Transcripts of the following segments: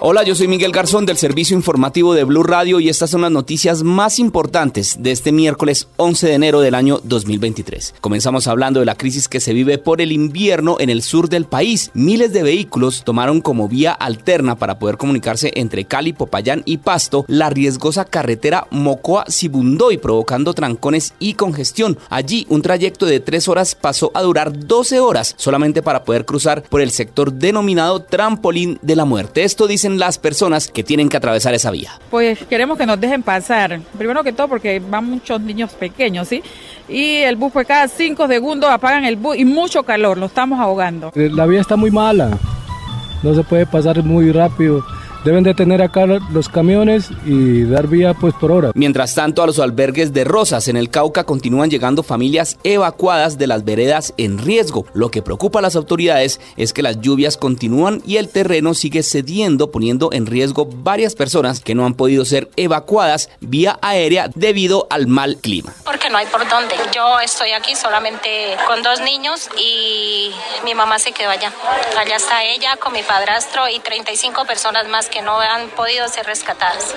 Hola, yo soy Miguel Garzón del Servicio Informativo de Blue Radio y estas son las noticias más importantes de este miércoles 11 de enero del año 2023. Comenzamos hablando de la crisis que se vive por el invierno en el sur del país. Miles de vehículos tomaron como vía alterna para poder comunicarse entre Cali, Popayán y Pasto la riesgosa carretera Mocoa-Sibundoy, provocando trancones y congestión. Allí, un trayecto de tres horas pasó a durar 12 horas solamente para poder cruzar por el sector denominado Trampolín de la Muerte. Esto dice las personas que tienen que atravesar esa vía? Pues queremos que nos dejen pasar. Primero que todo porque van muchos niños pequeños, ¿sí? Y el bus pues cada cinco segundos apagan el bus y mucho calor, lo estamos ahogando. La vía está muy mala, no se puede pasar muy rápido deben de tener acá los camiones y dar vía pues por hora. Mientras tanto, a los albergues de Rosas en el Cauca continúan llegando familias evacuadas de las veredas en riesgo. Lo que preocupa a las autoridades es que las lluvias continúan y el terreno sigue cediendo, poniendo en riesgo varias personas que no han podido ser evacuadas vía aérea debido al mal clima. Porque no hay por dónde. Yo estoy aquí solamente con dos niños y mi mamá se quedó allá. Allá está ella con mi padrastro y 35 personas más que no han podido ser rescatadas.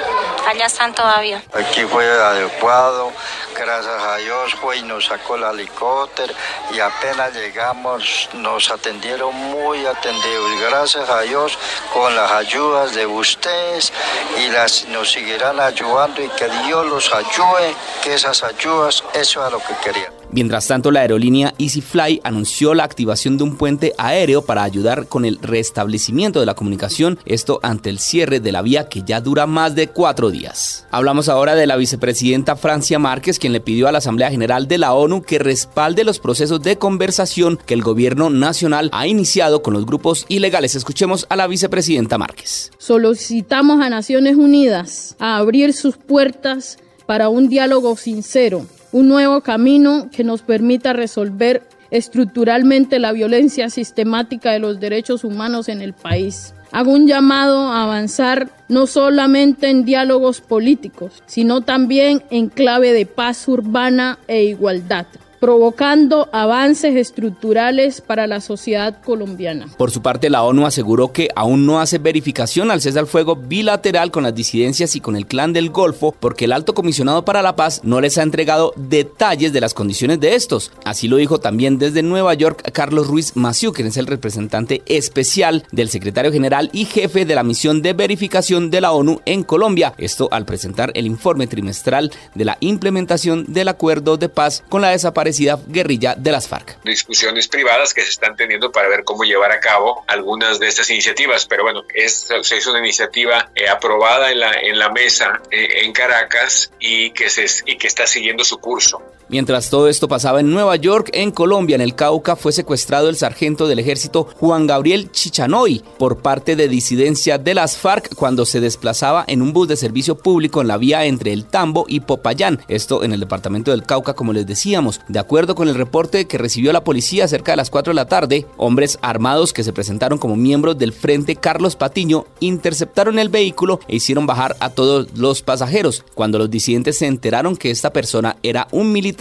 Allá están todavía. Aquí fue adecuado, gracias a Dios fue y nos sacó el helicóptero y apenas llegamos nos atendieron muy atendidos. Gracias a Dios con las ayudas de ustedes y las nos seguirán ayudando y que Dios los ayude, que esas ayudas, eso es lo que querían. Mientras tanto, la aerolínea EasyFly anunció la activación de un puente aéreo para ayudar con el restablecimiento de la comunicación, esto ante el cierre de la vía que ya dura más de cuatro días. Hablamos ahora de la vicepresidenta Francia Márquez, quien le pidió a la Asamblea General de la ONU que respalde los procesos de conversación que el gobierno nacional ha iniciado con los grupos ilegales. Escuchemos a la vicepresidenta Márquez. Solicitamos a Naciones Unidas a abrir sus puertas para un diálogo sincero un nuevo camino que nos permita resolver estructuralmente la violencia sistemática de los derechos humanos en el país. Hago un llamado a avanzar no solamente en diálogos políticos, sino también en clave de paz urbana e igualdad provocando avances estructurales para la sociedad colombiana. Por su parte, la ONU aseguró que aún no hace verificación al cese al fuego bilateral con las disidencias y con el clan del Golfo porque el alto comisionado para la paz no les ha entregado detalles de las condiciones de estos. Así lo dijo también desde Nueva York Carlos Ruiz Maciú, quien es el representante especial del secretario general y jefe de la misión de verificación de la ONU en Colombia. Esto al presentar el informe trimestral de la implementación del acuerdo de paz con la desaparición guerrilla de las FARC. Discusiones privadas que se están teniendo para ver cómo llevar a cabo algunas de estas iniciativas, pero bueno, es, una iniciativa eh, aprobada en la, en la mesa eh, en Caracas y que, se, y que está siguiendo su curso. Mientras todo esto pasaba en Nueva York, en Colombia, en el Cauca, fue secuestrado el sargento del ejército Juan Gabriel Chichanoy por parte de disidencia de las FARC cuando se desplazaba en un bus de servicio público en la vía entre el Tambo y Popayán, esto en el departamento del Cauca, como les decíamos. De acuerdo con el reporte que recibió la policía cerca de las 4 de la tarde, hombres armados que se presentaron como miembros del Frente Carlos Patiño interceptaron el vehículo e hicieron bajar a todos los pasajeros. Cuando los disidentes se enteraron que esta persona era un militar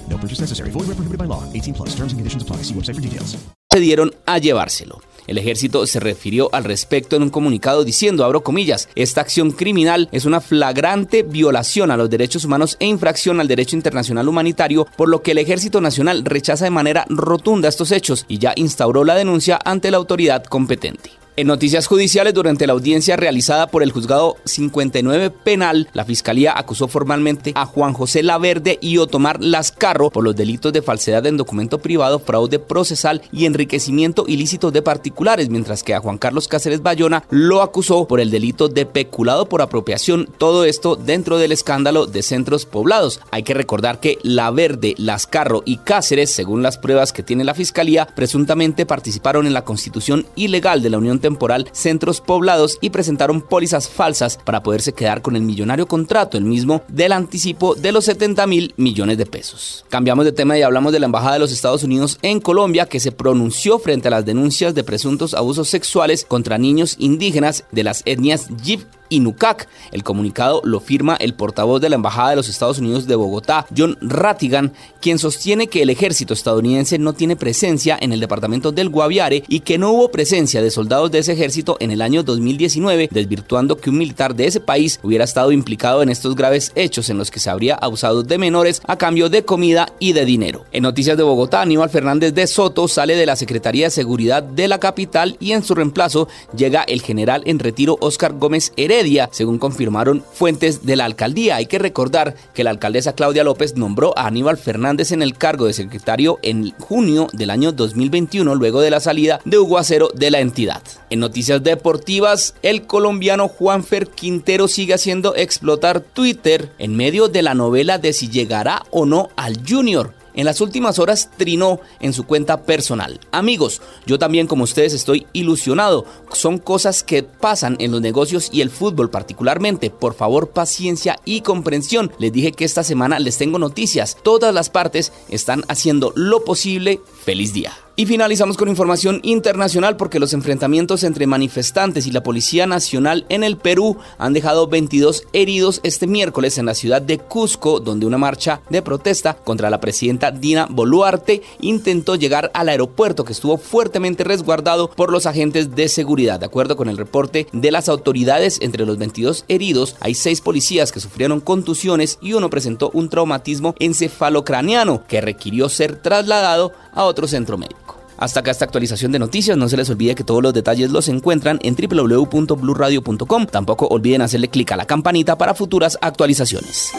No purchase necessary. Void where prohibited by law. 18 plus. Terms and conditions apply. See website for details. Se dieron a llevárselo. El ejército se refirió al respecto en un comunicado diciendo, abro comillas, esta acción criminal es una flagrante violación a los derechos humanos e infracción al derecho internacional humanitario, por lo que el ejército nacional rechaza de manera rotunda estos hechos y ya instauró la denuncia ante la autoridad competente. En noticias judiciales, durante la audiencia realizada por el juzgado 59 penal, la fiscalía acusó formalmente a Juan José Laverde y Otomar Lascarro por los delitos de falsedad en documento privado, fraude procesal y enriquecimiento ilícito de particulares, mientras que a Juan Carlos Cáceres Bayona lo acusó por el delito de peculado por apropiación, todo esto dentro del escándalo de centros poblados. Hay que recordar que Laverde, Lascarro y Cáceres, según las pruebas que tiene la fiscalía, presuntamente participaron en la constitución ilegal de la Unión temporal centros poblados y presentaron pólizas falsas para poderse quedar con el millonario contrato, el mismo del anticipo de los 70 mil millones de pesos. Cambiamos de tema y hablamos de la Embajada de los Estados Unidos en Colombia que se pronunció frente a las denuncias de presuntos abusos sexuales contra niños indígenas de las etnias Yip y Nucac. El comunicado lo firma el portavoz de la Embajada de los Estados Unidos de Bogotá, John Rattigan, quien sostiene que el ejército estadounidense no tiene presencia en el departamento del Guaviare y que no hubo presencia de soldados de ese ejército en el año 2019, desvirtuando que un militar de ese país hubiera estado implicado en estos graves hechos en los que se habría abusado de menores a cambio de comida y de dinero. En noticias de Bogotá, Aníbal Fernández de Soto sale de la Secretaría de Seguridad de la capital y en su reemplazo llega el general en retiro Oscar Gómez Heredia según confirmaron fuentes de la alcaldía. Hay que recordar que la alcaldesa Claudia López nombró a Aníbal Fernández en el cargo de secretario en junio del año 2021, luego de la salida de Hugo Acero de la entidad. En noticias deportivas, el colombiano Juanfer Quintero sigue haciendo explotar Twitter en medio de la novela de si llegará o no al Junior en las últimas horas trinó en su cuenta personal. Amigos, yo también como ustedes estoy ilusionado. Son cosas que pasan en los negocios y el fútbol particularmente. Por favor, paciencia y comprensión. Les dije que esta semana les tengo noticias. Todas las partes están haciendo lo posible. Feliz día. Y finalizamos con información internacional porque los enfrentamientos entre manifestantes y la Policía Nacional en el Perú han dejado 22 heridos este miércoles en la ciudad de Cusco, donde una marcha de protesta contra la presidenta Dina Boluarte intentó llegar al aeropuerto que estuvo fuertemente resguardado por los agentes de seguridad. De acuerdo con el reporte de las autoridades, entre los 22 heridos hay 6 policías que sufrieron contusiones y uno presentó un traumatismo encefalocraniano que requirió ser trasladado a otro centro médico. Hasta acá esta actualización de noticias. No se les olvide que todos los detalles los encuentran en www.bluradio.com. Tampoco olviden hacerle clic a la campanita para futuras actualizaciones.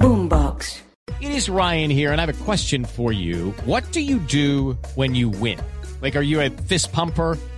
Boombox. It is Ryan here and I have a question for you. What do you do when you win? Like, are you a fist pumper?